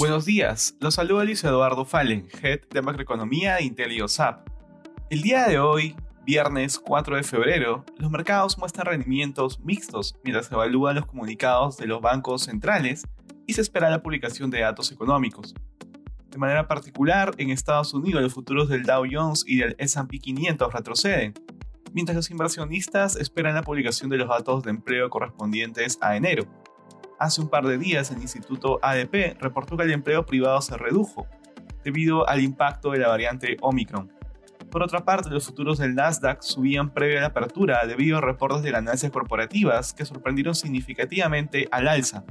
Buenos días, los saluda Luis Eduardo Fallen, Head de Macroeconomía de IntelioSAP. El día de hoy, viernes 4 de febrero, los mercados muestran rendimientos mixtos mientras se evalúan los comunicados de los bancos centrales y se espera la publicación de datos económicos. De manera particular, en Estados Unidos los futuros del Dow Jones y del S&P 500 retroceden, mientras los inversionistas esperan la publicación de los datos de empleo correspondientes a enero Hace un par de días el Instituto ADP reportó que el empleo privado se redujo debido al impacto de la variante Omicron. Por otra parte, los futuros del Nasdaq subían previo a la apertura debido a reportes de ganancias corporativas que sorprendieron significativamente al alza.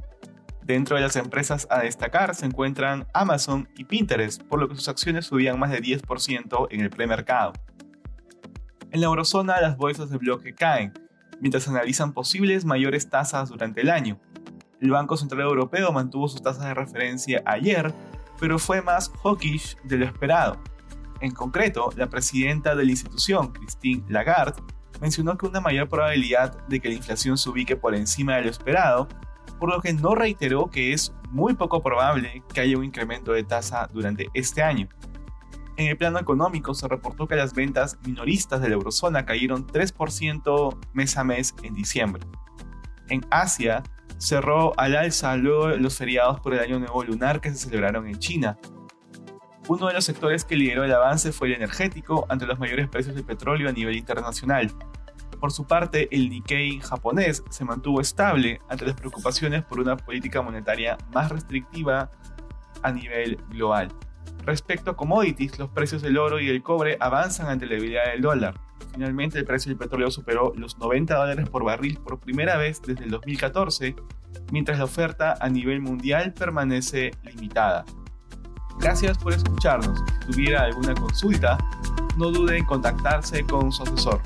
Dentro de las empresas a destacar se encuentran Amazon y Pinterest, por lo que sus acciones subían más de 10% en el premercado. En la eurozona las bolsas de bloque caen, mientras analizan posibles mayores tasas durante el año. El Banco Central Europeo mantuvo sus tasas de referencia ayer, pero fue más hawkish de lo esperado. En concreto, la presidenta de la institución, Christine Lagarde, mencionó que una mayor probabilidad de que la inflación se ubique por encima de lo esperado, por lo que no reiteró que es muy poco probable que haya un incremento de tasa durante este año. En el plano económico se reportó que las ventas minoristas de la eurozona cayeron 3% mes a mes en diciembre. En Asia, cerró al alza luego los feriados por el Año Nuevo Lunar que se celebraron en China. Uno de los sectores que lideró el avance fue el energético ante los mayores precios del petróleo a nivel internacional. Por su parte, el Nikkei japonés se mantuvo estable ante las preocupaciones por una política monetaria más restrictiva a nivel global. Respecto a commodities, los precios del oro y el cobre avanzan ante la debilidad del dólar. Finalmente, el precio del petróleo superó los 90 dólares por barril por primera vez desde el 2014, mientras la oferta a nivel mundial permanece limitada. Gracias por escucharnos. Si tuviera alguna consulta, no dude en contactarse con su asesor.